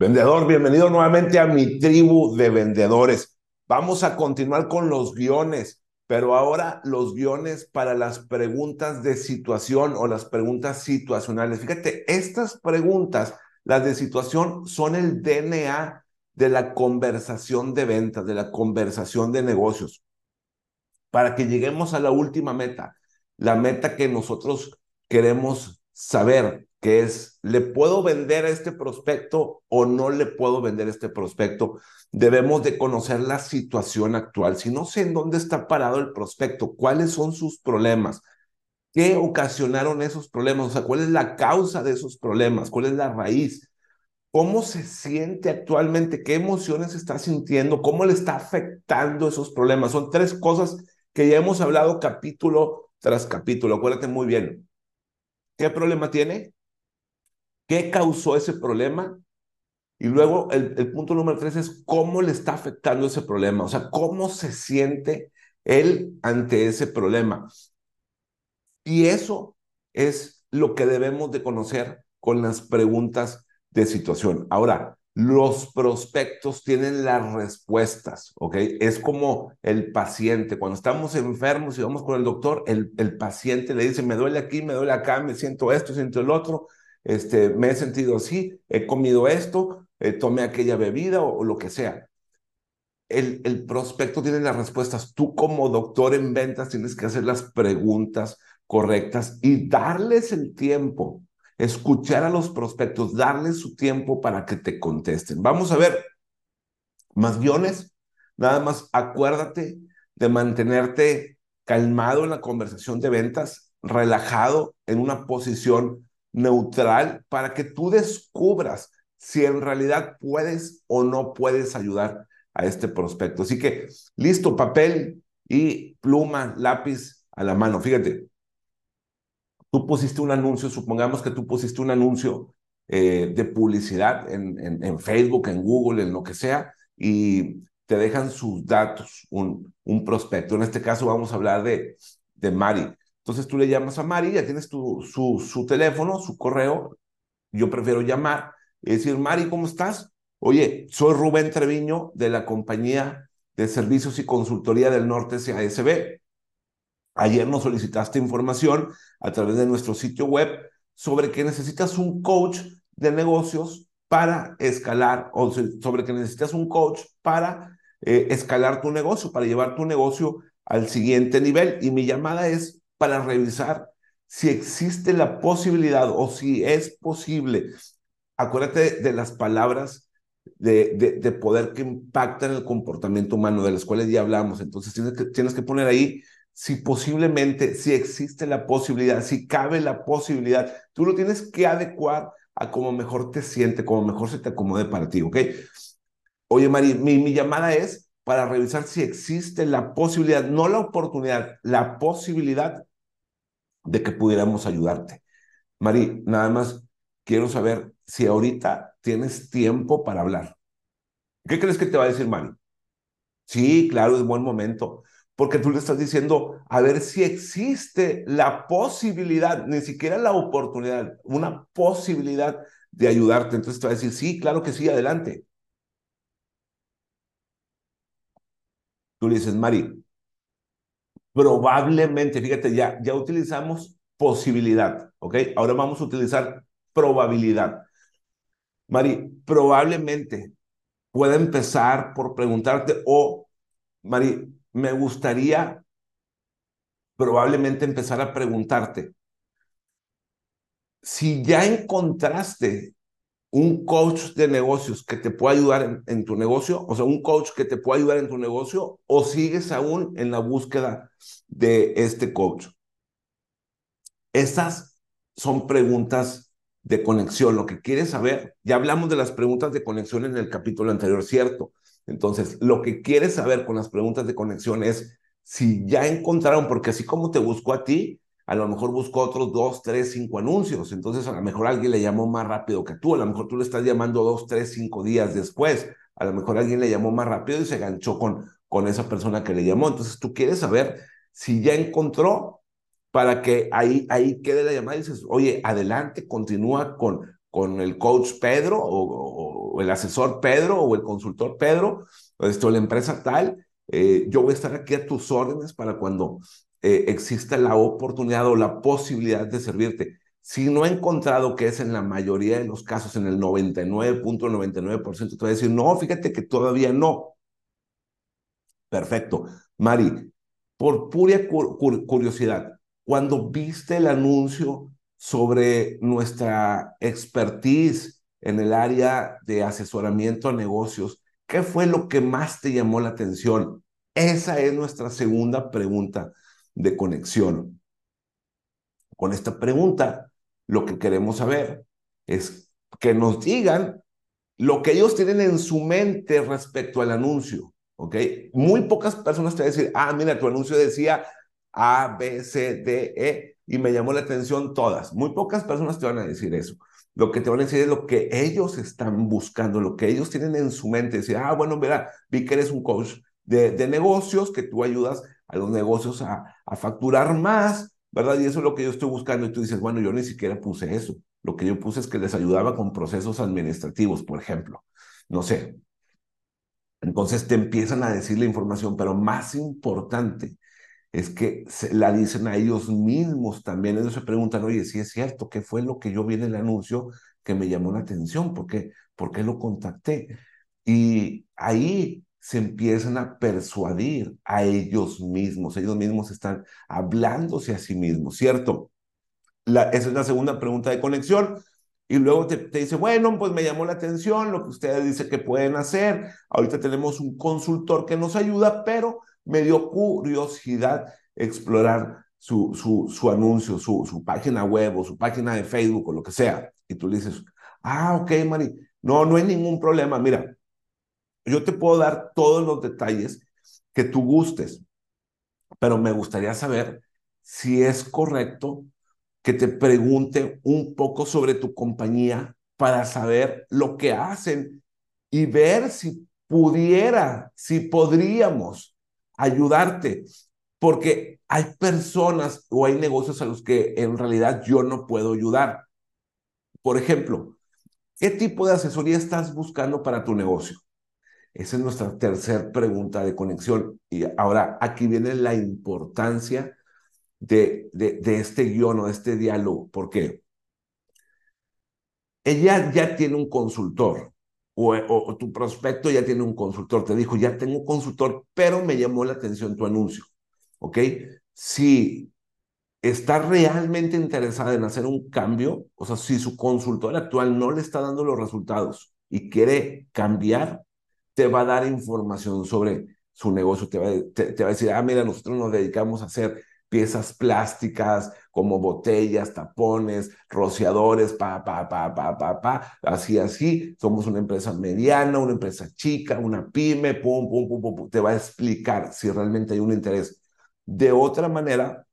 Vendedor, bienvenido nuevamente a mi tribu de vendedores. Vamos a continuar con los guiones, pero ahora los guiones para las preguntas de situación o las preguntas situacionales. Fíjate, estas preguntas, las de situación, son el DNA de la conversación de ventas, de la conversación de negocios, para que lleguemos a la última meta, la meta que nosotros queremos saber, que es, ¿le puedo vender a este prospecto o no le puedo vender a este prospecto? Debemos de conocer la situación actual. Si no sé en dónde está parado el prospecto, cuáles son sus problemas, qué ocasionaron esos problemas, o sea, cuál es la causa de esos problemas, cuál es la raíz, cómo se siente actualmente, qué emociones está sintiendo, cómo le está afectando esos problemas. Son tres cosas que ya hemos hablado capítulo tras capítulo. Acuérdate muy bien. ¿Qué problema tiene? ¿Qué causó ese problema? Y luego el, punto número tres es cómo le está afectando ese problema, o sea, cómo se siente él ante ese problema. Y eso es lo que debemos de conocer con las preguntas de situación. Ahora, los prospectos tienen las respuestas, ¿ok? Es como el paciente. Cuando estamos enfermos y vamos con el doctor, el, el paciente le dice, me duele aquí, me duele acá, me siento esto, siento el otro este, me he sentido así, he comido esto, eh, tomé aquella bebida o, lo que sea. El, el prospecto tiene las respuestas. Tú como doctor en ventas tienes que hacer las preguntas correctas y darles el tiempo, escuchar a los prospectos, darles su tiempo para que te contesten. Vamos a ver más guiones. Nada más acuérdate de mantenerte calmado en la conversación de ventas, relajado en una posición neutral para que tú descubras si en realidad puedes o no puedes ayudar a este prospecto. Así que, listo, papel y pluma, lápiz a la mano. Fíjate, tú pusiste un anuncio, supongamos que tú pusiste un anuncio eh, de publicidad en, Facebook, en Google, en lo que sea, y te dejan sus datos, un, un prospecto. En este caso vamos a hablar de, de Mari. Entonces tú le llamas a Mari, ya tienes tu, su, su teléfono, su correo. Yo prefiero llamar y decir, Mari, ¿cómo estás? Oye, soy Rubén Treviño de la compañía de servicios y consultoría del norte CASB. Ayer nos solicitaste información a través de nuestro sitio web sobre que necesitas un coach de negocios para escalar, o sobre que necesitas un coach para eh, escalar tu negocio, para llevar tu negocio al siguiente nivel. Y mi llamada es para revisar si existe la posibilidad o si es posible. Acuérdate de las palabras de, de, poder que impactan el comportamiento humano, de las cuales ya hablamos. Entonces tienes que, tienes que poner ahí si posiblemente, si existe la posibilidad, si cabe la posibilidad. Tú lo tienes que adecuar a cómo mejor te siente, como mejor se te acomode para ti, ¿ok? Oye, Mari, mi llamada es para revisar si existe la posibilidad, no la oportunidad, la posibilidad de que pudiéramos ayudarte. Mari, nada más quiero saber si ahorita tienes tiempo para hablar. ¿Qué crees que te va a decir Mari? Sí, claro, es buen momento, porque tú le estás diciendo a ver si existe la posibilidad, ni siquiera la oportunidad, una posibilidad de ayudarte. Entonces te va a decir, sí, claro que sí, adelante. Tú le dices, Mari, probablemente, fíjate, ya, ya utilizamos posibilidad, ¿ok? Ahora vamos a utilizar probabilidad. Mari, probablemente pueda empezar por preguntarte, o, Mari, me gustaría probablemente empezar a preguntarte, si ya encontraste un coach de negocios que te pueda ayudar en, tu negocio, o sea, un coach que te pueda ayudar en tu negocio, o sigues aún en la búsqueda de este coach. Estas son preguntas de conexión. Lo que quieres saber, ya hablamos de las preguntas de conexión en el capítulo anterior, ¿cierto? Entonces, lo que quieres saber con las preguntas de conexión es si ya encontraron, porque así como te buscó a ti, a lo mejor buscó otros dos, tres, cinco anuncios. Entonces, a lo mejor alguien le llamó más rápido que tú. A lo mejor tú le estás llamando dos, tres, cinco días después. A lo mejor alguien le llamó más rápido y se ganchó con, con esa persona que le llamó. Entonces, tú quieres saber si ya encontró para que ahí, ahí quede la llamada y dices, oye, adelante, continúa con, con el coach Pedro o, o, el asesor Pedro o el consultor Pedro, esto, la empresa tal, eh, yo voy a estar aquí a tus órdenes para cuando eh, exista la oportunidad o la posibilidad de servirte. Si no he encontrado que es en la mayoría de los casos, en el 99.99%, te voy a decir, no, fíjate que todavía no. Perfecto. Mari, por pura curiosidad, cuando viste el anuncio sobre nuestra expertise en el área de asesoramiento a negocios, ¿qué fue lo que más te llamó la atención? Esa es nuestra segunda pregunta de conexión. Con esta pregunta, lo que queremos saber es que nos digan lo que ellos tienen en su mente respecto al anuncio. ¿ok? Muy pocas personas te van a decir, ah, mira, tu anuncio decía A, B, C, D, E, y me llamó la atención todas. Muy pocas personas te van a decir eso. Lo que te van a decir es lo que ellos están buscando, lo que ellos tienen en su mente. Decir, ah, bueno, mira, vi que eres un coach de, de negocios, que tú ayudas a los negocios a, a facturar más, ¿verdad? Y eso es lo que yo estoy buscando. Y tú dices, bueno, yo ni siquiera puse eso. Lo que yo puse es que les ayudaba con procesos administrativos, por ejemplo. No sé, entonces te empiezan a decir la información, pero más importante es que la dicen a ellos mismos también. Ellos se preguntan, oye, si es cierto, ¿qué fue lo que yo vi en el anuncio que me llamó la atención? ¿Por qué, ¿Por qué lo contacté? Y ahí se empiezan a persuadir a ellos mismos. Ellos mismos están hablándose a sí mismos, ¿cierto? esa es la segunda pregunta de conexión. Y luego te, dice, bueno, pues me llamó la atención lo que ustedes dicen que pueden hacer. Ahorita tenemos un consultor que nos ayuda, pero me dio curiosidad explorar su, su, su anuncio, su, su página web o su página de Facebook o lo que sea. Y tú le dices, ah, ok, Mari, no, no hay ningún problema. Mira, yo te puedo dar todos los detalles que tú gustes, pero me gustaría saber si es correcto que te pregunte un poco sobre tu compañía para saber lo que hacen y ver si pudiera, si podríamos ayudarte, porque hay personas o hay negocios a los que en realidad yo no puedo ayudar. Por ejemplo, ¿qué tipo de asesoría estás buscando para tu negocio? Esa es nuestra tercera pregunta de conexión. Y ahora aquí viene la importancia de, de, este guion o de este diálogo, porque ella ya tiene un consultor o, o, tu prospecto ya tiene un consultor, te dijo, ya tengo un consultor, pero me llamó la atención tu anuncio, ¿ok? Si está realmente interesada en hacer un cambio, o sea, si su consultor actual no le está dando los resultados y quiere cambiar, te va a dar información sobre su negocio, te va, te va a decir, ah, mira, nosotros nos dedicamos a hacer piezas plásticas como botellas, tapones, rociadores, pa, pa, pa, pa, pa, pa, así, así. Somos una empresa mediana, una empresa chica, una pyme, pum, pum, pum, pum, te va a explicar si realmente hay un interés. De otra manera,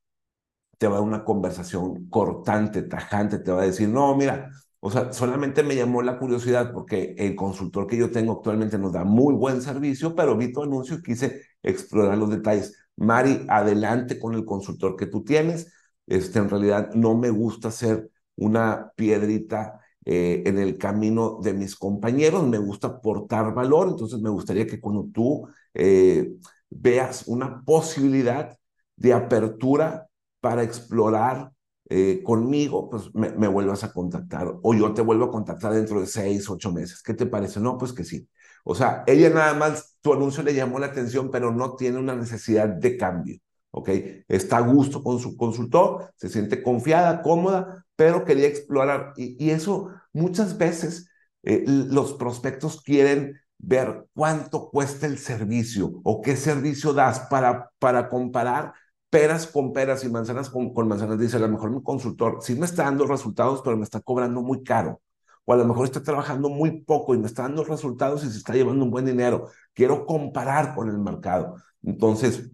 te va a dar una conversación cortante, tajante, te va a decir, no, mira, o sea, solamente me llamó la curiosidad porque el consultor que yo tengo actualmente nos da muy buen servicio, pero vi tu anuncio y quise explorar los detalles. Mari, adelante con el consultor que tú tienes. Este, en realidad no me gusta ser una piedrita eh, en el camino de mis compañeros, me gusta aportar valor, entonces me gustaría que cuando tú eh, veas una posibilidad de apertura para explorar eh, conmigo, pues me, vuelvas a contactar o yo te vuelvo a contactar dentro de seis, ocho meses. ¿Qué te parece? No, pues que sí. O sea, ella nada más, tu anuncio le llamó la atención, pero no tiene una necesidad de cambio. ¿Ok? Está a gusto con su consultor, se siente confiada, cómoda, pero quería explorar. Y, eso muchas veces eh, los prospectos quieren ver cuánto cuesta el servicio o qué servicio das para, para comparar peras con peras y manzanas con, manzanas. Dice, a lo mejor mi consultor sí me está dando resultados, pero me está cobrando muy caro o a lo mejor está trabajando muy poco y me está dando resultados y se está llevando un buen dinero. Quiero comparar con el mercado. Entonces,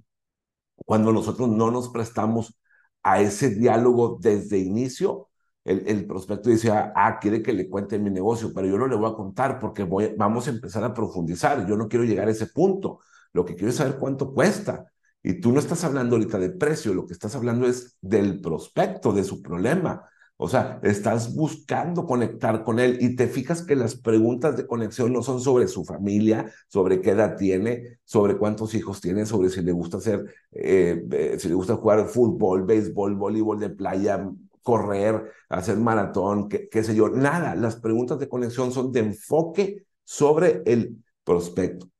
cuando nosotros no nos prestamos a ese diálogo desde inicio, el, el prospecto dice, ah, ah, quiere que le cuente mi negocio, pero yo no le voy a contar porque voy, vamos a empezar a profundizar. Yo no quiero llegar a ese punto. Lo que quiero es saber cuánto cuesta. Y tú no estás hablando ahorita de precio, lo que estás hablando es del prospecto, de su problema. O sea, estás buscando conectar con él y te fijas que las preguntas de conexión no son sobre su familia, sobre qué edad tiene, sobre cuántos hijos tiene, sobre si le gusta hacer, eh, eh, si le gusta jugar fútbol, béisbol, voleibol de playa, correr, hacer maratón, qué, qué sé yo. Nada, las preguntas de conexión son de enfoque sobre el prospecto.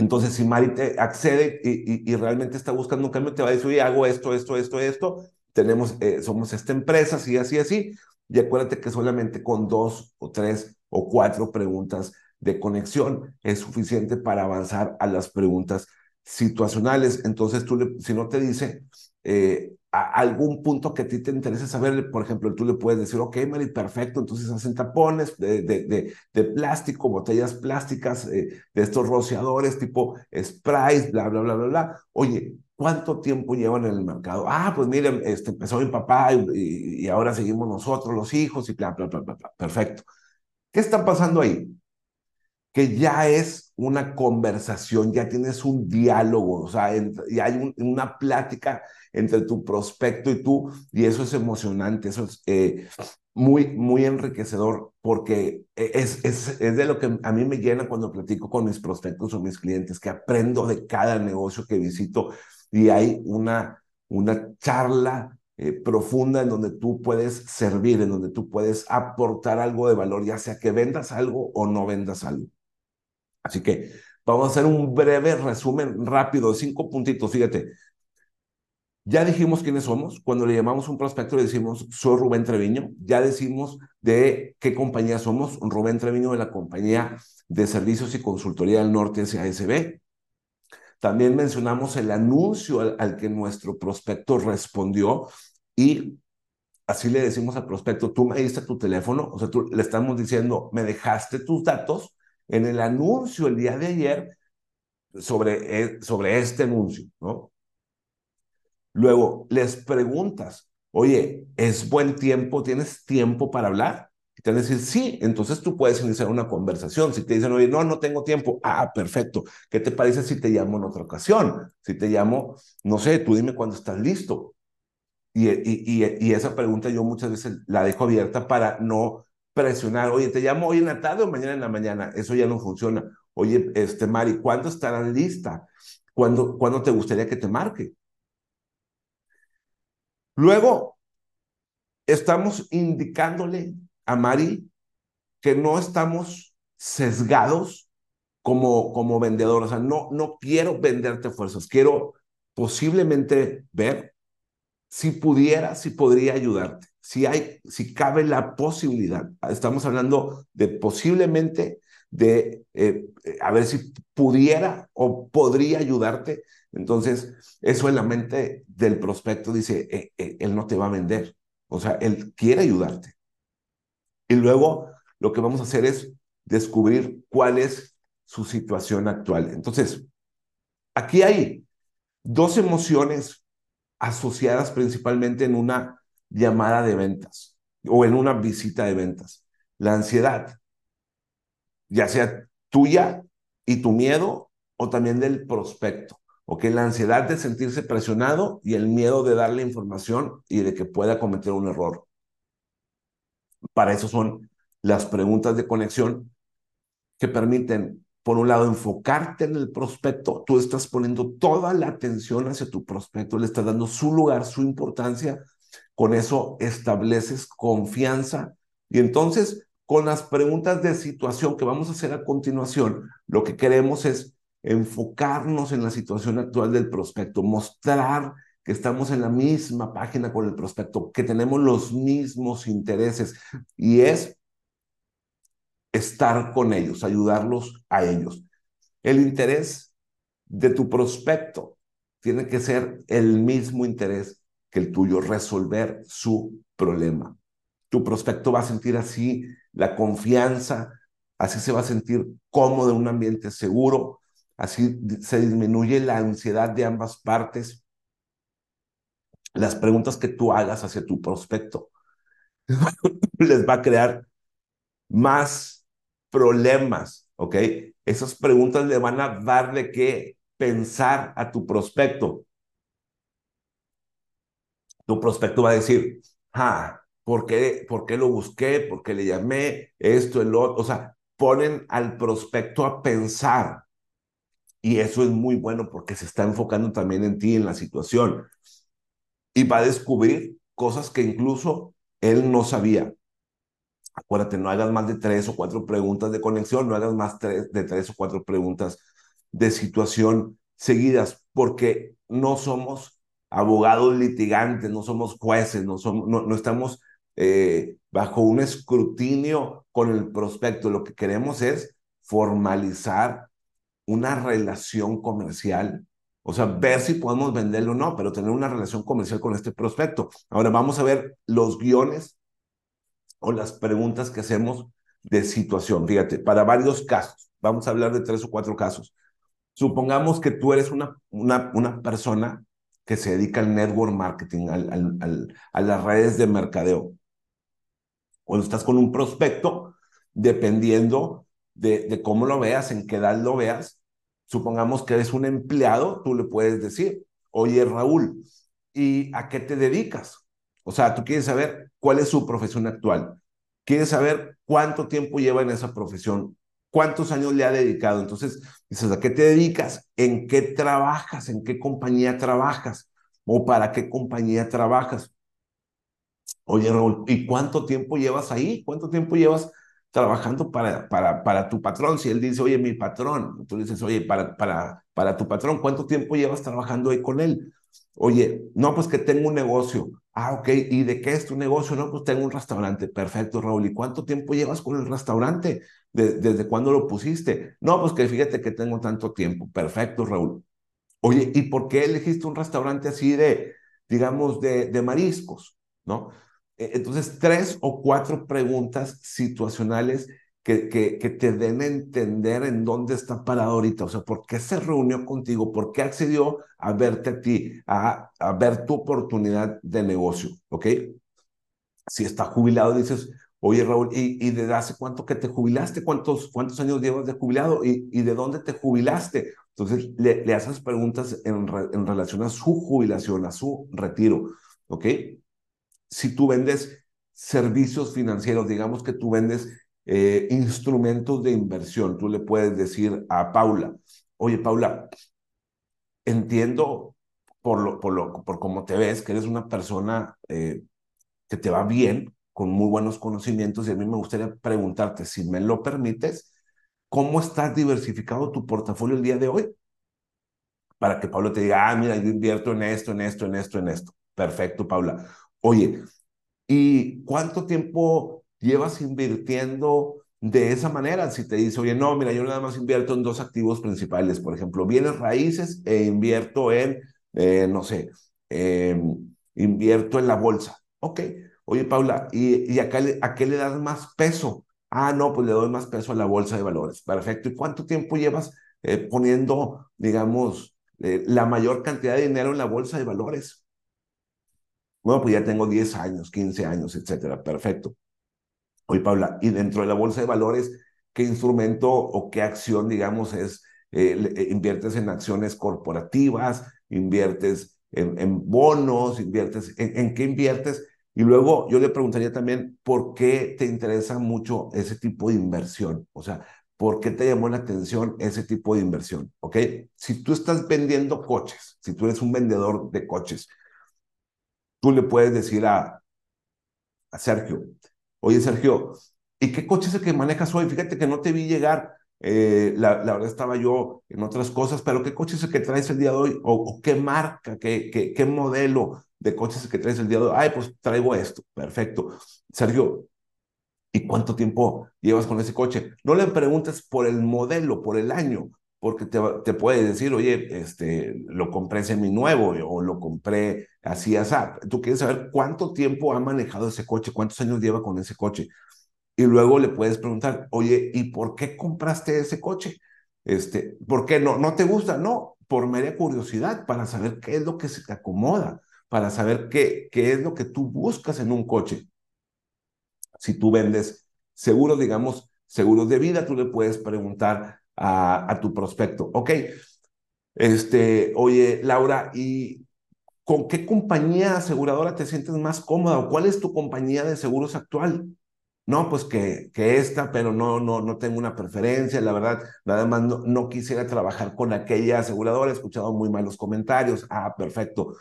Entonces, si Mari te accede y, realmente está buscando un cambio, te va a decir, oye, hago esto, esto, esto, esto, tenemos, eh, somos esta empresa, así, así, así. Y acuérdate que solamente con dos o tres o cuatro preguntas de conexión es suficiente para avanzar a las preguntas situacionales. Entonces, tú, le, si no te dice eh, a algún punto que a ti te interese saber, por ejemplo, tú le puedes decir, ok, Mari, perfecto, entonces hacen tapones de, de, de, plástico, botellas plásticas, eh, de estos rociadores tipo sprays, bla, bla, bla, bla, bla. Oye, ¿Cuánto tiempo llevan en el mercado? Ah, pues miren, este, empezó mi papá y, y, ahora seguimos nosotros, los hijos, y bla, bla, bla, bla, bla. Perfecto. ¿Qué está pasando ahí? Que ya es una conversación, ya tienes un diálogo, o sea, y hay una plática entre tu prospecto y tú, y eso es emocionante, eso es eh, muy, muy enriquecedor, porque es, es, es de lo que a mí me llena cuando platico con mis prospectos o mis clientes, que aprendo de cada negocio que visito y hay una, una charla eh, profunda en donde tú puedes servir, en donde tú puedes aportar algo de valor, ya sea que vendas algo o no vendas algo. Así que vamos a hacer un breve resumen rápido, cinco puntitos, fíjate. Ya dijimos quiénes somos. Cuando le llamamos un prospecto le decimos, soy Rubén Treviño. Ya decimos de qué compañía somos. Rubén Treviño de la compañía de servicios y consultoría del norte SASB. También mencionamos el anuncio al, que nuestro prospecto respondió y así le decimos al prospecto, tú me diste tu teléfono, o sea, tú le estamos diciendo, me dejaste tus datos en el anuncio el día de ayer sobre, e, sobre este anuncio, ¿no? Luego les preguntas, oye, ¿es buen tiempo? ¿Tienes tiempo para hablar? te van sí, entonces tú puedes iniciar una conversación. Si te dicen, oye, no, no tengo tiempo, ah, perfecto. ¿Qué te parece si te llamo en otra ocasión? Si te llamo, no sé, tú dime cuándo estás listo. Y, y, y, esa pregunta yo muchas veces la dejo abierta para no presionar, oye, te llamo hoy en la tarde o mañana en la mañana. Eso ya no funciona. Oye, este, Mari, ¿cuándo estarán lista? ¿Cuándo, ¿Cuándo te gustaría que te marque? Luego, estamos indicándole a Mari que no estamos sesgados como, como vendedor. O sea, no, no quiero venderte fuerzas, quiero posiblemente ver si pudiera, si podría ayudarte, si hay, si cabe la posibilidad. Estamos hablando de posiblemente de eh, a ver si pudiera o podría ayudarte. Entonces, eso en la mente del prospecto dice, eh, eh, él no te va a vender. O sea, él quiere ayudarte. Y luego lo que vamos a hacer es descubrir cuál es su situación actual. Entonces, aquí hay dos emociones asociadas principalmente en una llamada de ventas o en una visita de ventas. La ansiedad, ya sea tuya y tu miedo o también del prospecto. ¿ok? La ansiedad de sentirse presionado y el miedo de darle información y de que pueda cometer un error. Para eso son las preguntas de conexión que permiten, por un lado, enfocarte en el prospecto. Tú estás poniendo toda la atención hacia tu prospecto, le estás dando su lugar, su importancia. Con eso estableces confianza. Y entonces, con las preguntas de situación que vamos a hacer a continuación, lo que queremos es enfocarnos en la situación actual del prospecto, mostrar que estamos en la misma página con el prospecto, que tenemos los mismos intereses y es estar con ellos, ayudarlos a ellos. El interés de tu prospecto tiene que ser el mismo interés que el tuyo, resolver su problema. Tu prospecto va a sentir así la confianza, así se va a sentir cómodo en un ambiente seguro, así se disminuye la ansiedad de ambas partes las preguntas que tú hagas hacia tu prospecto les va a crear más problemas, ¿ok? Esas preguntas le van a dar de qué pensar a tu prospecto. Tu prospecto va a decir, ah, ¿Por qué, ¿Por qué lo busqué? ¿Por qué le llamé? Esto, el otro. O sea, ponen al prospecto a pensar. Y eso es muy bueno porque se está enfocando también en ti, en la situación. Y va a descubrir cosas que incluso él no sabía. Acuérdate, no hagas más de tres o cuatro preguntas de conexión, no hagas más de tres o cuatro preguntas de situación seguidas, porque no somos abogados litigantes, no somos jueces, no, somos, no, estamos eh, bajo un escrutinio con el prospecto. Lo que queremos es formalizar una relación comercial, o sea, ver si podemos venderlo o no, pero tener una relación comercial con este prospecto. Ahora vamos a ver los guiones o las preguntas que hacemos de situación. Fíjate, para varios casos, vamos a hablar de tres o cuatro casos. Supongamos que tú eres una, una, una persona que se dedica al network marketing, al, al, a las redes de mercadeo. Cuando estás con un prospecto, dependiendo de, de cómo lo veas, en qué edad lo veas, supongamos que eres un empleado, tú le puedes decir, oye Raúl, ¿y a qué te dedicas? O sea, tú quieres saber cuál es su profesión actual. Quieres saber cuánto tiempo lleva en esa profesión, cuántos años le ha dedicado. Entonces, dices, ¿a qué te dedicas? ¿En qué trabajas? ¿En qué compañía trabajas? ¿O para qué compañía trabajas? Oye, Raúl, ¿y cuánto tiempo llevas ahí? ¿Cuánto tiempo llevas trabajando para, para, para tu patrón? Si él dice, oye, mi patrón, tú dices, oye, para, para, para tu patrón, ¿cuánto tiempo llevas trabajando ahí con él? Oye, no, pues que tengo un negocio. Ah, ok. ¿Y de qué es tu negocio? No, pues tengo un restaurante. Perfecto, Raúl. ¿Y cuánto tiempo llevas con el restaurante? ¿Desde cuándo lo pusiste? No, pues que fíjate que tengo tanto tiempo. Perfecto, Raúl. Oye, ¿y por qué elegiste un restaurante así de, digamos, de, de mariscos? ¿No? E, entonces, tres o cuatro preguntas situacionales que, que, te den a entender en dónde está parado ahorita, o sea, por qué se reunió contigo, por qué accedió a verte a ti, a, a ver tu oportunidad de negocio, ¿ok? Si está jubilado, dices, oye Raúl, ¿y, y desde hace cuánto que te jubilaste? ¿Cuántos, cuántos años llevas de jubilado? ¿Y, y de dónde te jubilaste? Entonces, le, le haces preguntas en, en relación a su jubilación, a su retiro, ¿ok? Si tú vendes servicios financieros, digamos que tú vendes eh, instrumentos de inversión. Tú le puedes decir a Paula, oye Paula, entiendo por, lo, por, lo, por cómo te ves, que eres una persona eh, que te va bien, con muy buenos conocimientos, y a mí me gustaría preguntarte, si me lo permites, ¿cómo estás diversificado tu portafolio el día de hoy? Para que Paula te diga, ah, mira, yo invierto en esto, en esto, en esto, en esto. Perfecto, Paula. Oye, ¿y cuánto tiempo llevas invirtiendo de esa manera. Si te dice, oye, no, mira, yo nada más invierto en dos activos principales, por ejemplo, bienes raíces e invierto en, eh, no sé, em, invierto en la bolsa. Ok, oye, Paula, ¿y, y acá, a qué le das más peso? Ah, no, pues le doy más peso a la bolsa de valores. Perfecto. ¿Y cuánto tiempo llevas eh, poniendo, digamos, eh, la mayor cantidad de dinero en la bolsa de valores? Bueno, pues ya tengo 10 años, 15 años, etcétera. Perfecto. Oye, Paula, y dentro de la bolsa de valores, ¿qué instrumento o qué acción, digamos, es, eh, inviertes en acciones corporativas, inviertes en, bonos, inviertes, en, qué inviertes? Y luego yo le preguntaría también, ¿por qué te interesa mucho ese tipo de inversión? O sea, ¿por qué te llamó la atención ese tipo de inversión? ¿Ok? Si tú estás vendiendo coches, si tú eres un vendedor de coches, tú le puedes decir a, Sergio, Oye, Sergio, ¿y qué coche es el que manejas hoy? Fíjate que no te vi llegar. Eh, la, verdad estaba yo en otras cosas, pero ¿qué coche es el que traes el día de hoy? ¿O, qué marca, qué, qué, qué modelo de coches es el que traes el día de hoy? Ay, pues traigo esto. Perfecto. Sergio, ¿y cuánto tiempo llevas con ese coche? No le preguntes por el modelo, por el año, porque te, te puede decir, oye, este, lo compré semi-nuevo o lo compré así, así. Tú quieres saber cuánto tiempo ha manejado ese coche, cuántos años lleva con ese coche. Y luego le puedes preguntar, oye, ¿y por qué compraste ese coche? Este, ¿Por qué no? ¿No te gusta? No, por mera curiosidad, para saber qué es lo que se te acomoda, para saber qué, qué es lo que tú buscas en un coche. Si tú vendes seguros, digamos, seguros de vida, tú le puedes preguntar a, tu prospecto. Ok, este, oye, Laura, ¿y ¿Con qué compañía aseguradora te sientes más cómoda o cuál es tu compañía de seguros actual? No, pues que, que esta, pero no, no, no tengo una preferencia, la verdad, nada más no, no quisiera trabajar con aquella aseguradora, he escuchado muy malos comentarios. Ah, perfecto.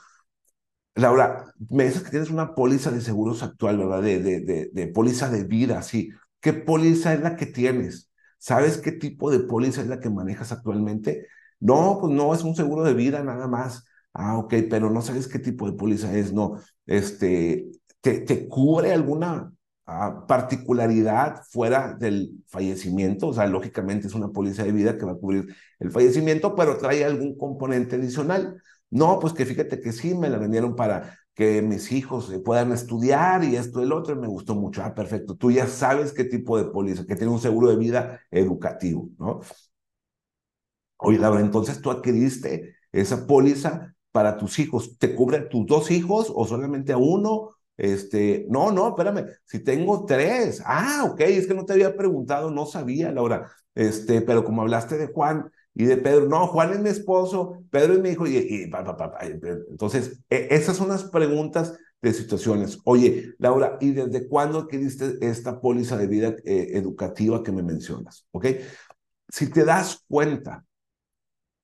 Laura, me dices que tienes una póliza de seguros actual, ¿verdad? De, de, de, de póliza de vida, sí. ¿Qué póliza es la que tienes? ¿Sabes qué tipo de póliza es la que manejas actualmente? No, pues no, es un seguro de vida nada más. Ah, ok, pero no sabes qué tipo de póliza es, no. Este, ¿te, te cubre alguna ah, particularidad fuera del fallecimiento? O sea, lógicamente es una póliza de vida que va a cubrir el fallecimiento, pero trae algún componente adicional. No, pues que fíjate que sí, me la vendieron para que mis hijos puedan estudiar y esto y el otro, y me gustó mucho. Ah, perfecto. Tú ya sabes qué tipo de póliza, que tiene un seguro de vida educativo, ¿no? Oye, Laura, entonces tú adquiriste esa póliza para tus hijos. ¿Te cubre a tus dos hijos o solamente a uno? Este, no, no, espérame, si tengo tres. Ah, ok, es que no te había preguntado, no sabía, Laura. Este, pero como hablaste de Juan, y de Pedro, no, Juan es mi esposo, Pedro es mi hijo, y, y pa, entonces, e, esas son las preguntas de situaciones. Oye, Laura, ¿y desde cuándo adquiriste esta póliza de vida eh, educativa que me mencionas? ¿Ok? Si te das cuenta,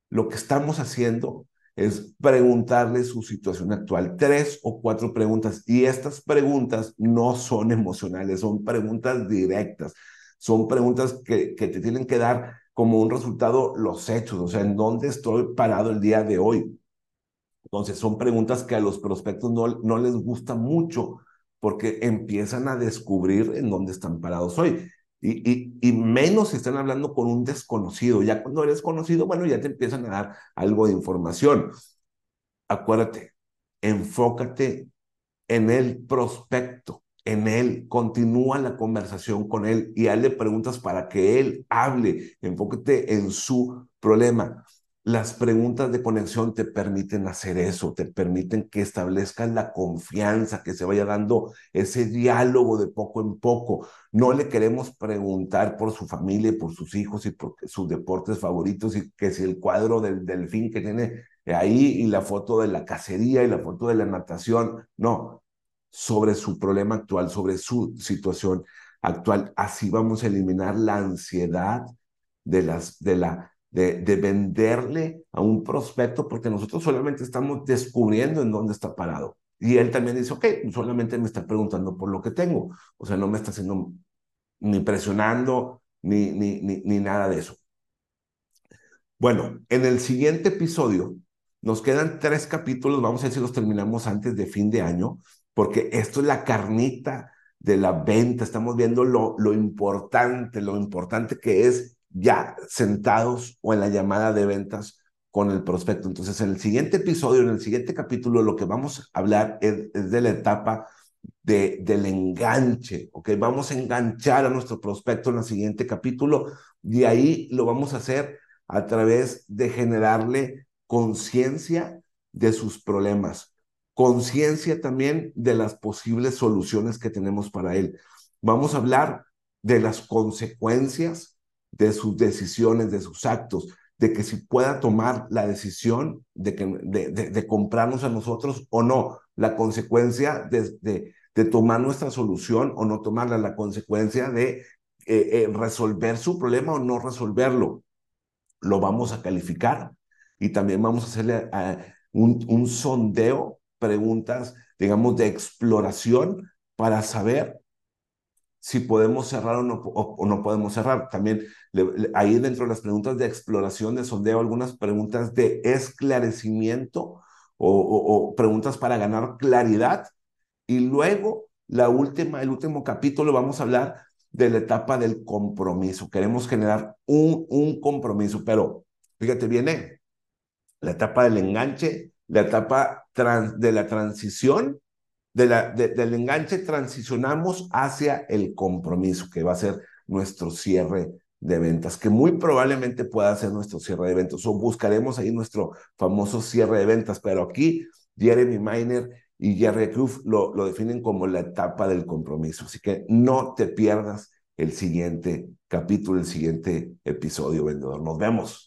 lo que estamos haciendo es preguntarle su situación actual, tres o cuatro preguntas, y estas preguntas no son emocionales, son preguntas directas, son preguntas que, que te tienen que dar como un resultado los hechos, o sea, en dónde estoy parado el día de hoy. Entonces, son preguntas que a los prospectos no, no les gusta mucho porque empiezan a descubrir en dónde están parados hoy. Y, menos están hablando con un desconocido. Ya cuando eres conocido, bueno, ya te empiezan a dar algo de información. Acuérdate, enfócate en el prospecto en él, continúa la conversación con él y a él le preguntas para que él hable, enfóquete en su problema. Las preguntas de conexión te permiten hacer eso, te permiten que establezcas la confianza, que se vaya dando ese diálogo de poco en poco. No le queremos preguntar por su familia y por sus hijos y por sus deportes favoritos y que si el cuadro del delfín que tiene ahí y la foto de la cacería y la foto de la natación. No, sobre su problema actual, sobre su situación actual. Así vamos a eliminar la ansiedad de, las, de, la, de, de venderle a un prospecto porque nosotros solamente estamos descubriendo en dónde está parado. Y él también dice, ok, solamente me está preguntando por lo que tengo. O sea, no me está haciendo ni presionando ni, ni, ni, ni nada de eso. Bueno, en el siguiente episodio nos quedan tres capítulos, vamos a ver si los terminamos antes de fin de año, porque esto es la carnita de la venta, estamos viendo lo, lo importante, lo importante que es ya sentados o en la llamada de ventas con el prospecto. Entonces, en el siguiente episodio, en el siguiente capítulo, lo que vamos a hablar es, de la etapa de, del enganche, ¿ok? Vamos a enganchar a nuestro prospecto en el siguiente capítulo y ahí lo vamos a hacer a través de generarle conciencia de sus problemas, conciencia también de las posibles soluciones que tenemos para él. Vamos a hablar de las consecuencias de sus decisiones, de sus actos, de que si pueda tomar la decisión de, que, de, de, comprarnos a nosotros o no, la consecuencia de, de, tomar nuestra solución o no tomarla, la consecuencia de eh, eh, resolver su problema o no resolverlo. Lo vamos a calificar y también vamos a hacerle eh, un, un sondeo preguntas, digamos, de exploración para saber si podemos cerrar o no, podemos cerrar. También ahí dentro de las preguntas de exploración, de sondeo, algunas preguntas de esclarecimiento o, o, preguntas para ganar claridad. Y luego, la última, el último capítulo, vamos a hablar de la etapa del compromiso. Queremos generar un, un compromiso, pero fíjate, viene la etapa del enganche, la etapa de la transición, de la, del enganche, transicionamos hacia el compromiso, que va a ser nuestro cierre de ventas, que muy probablemente pueda ser nuestro cierre de ventas, o buscaremos ahí nuestro famoso cierre de ventas, pero aquí Jeremy Miner y Jerry Cruz lo, lo definen como la etapa del compromiso, así que no te pierdas el siguiente capítulo, el siguiente episodio, vendedor. Nos vemos.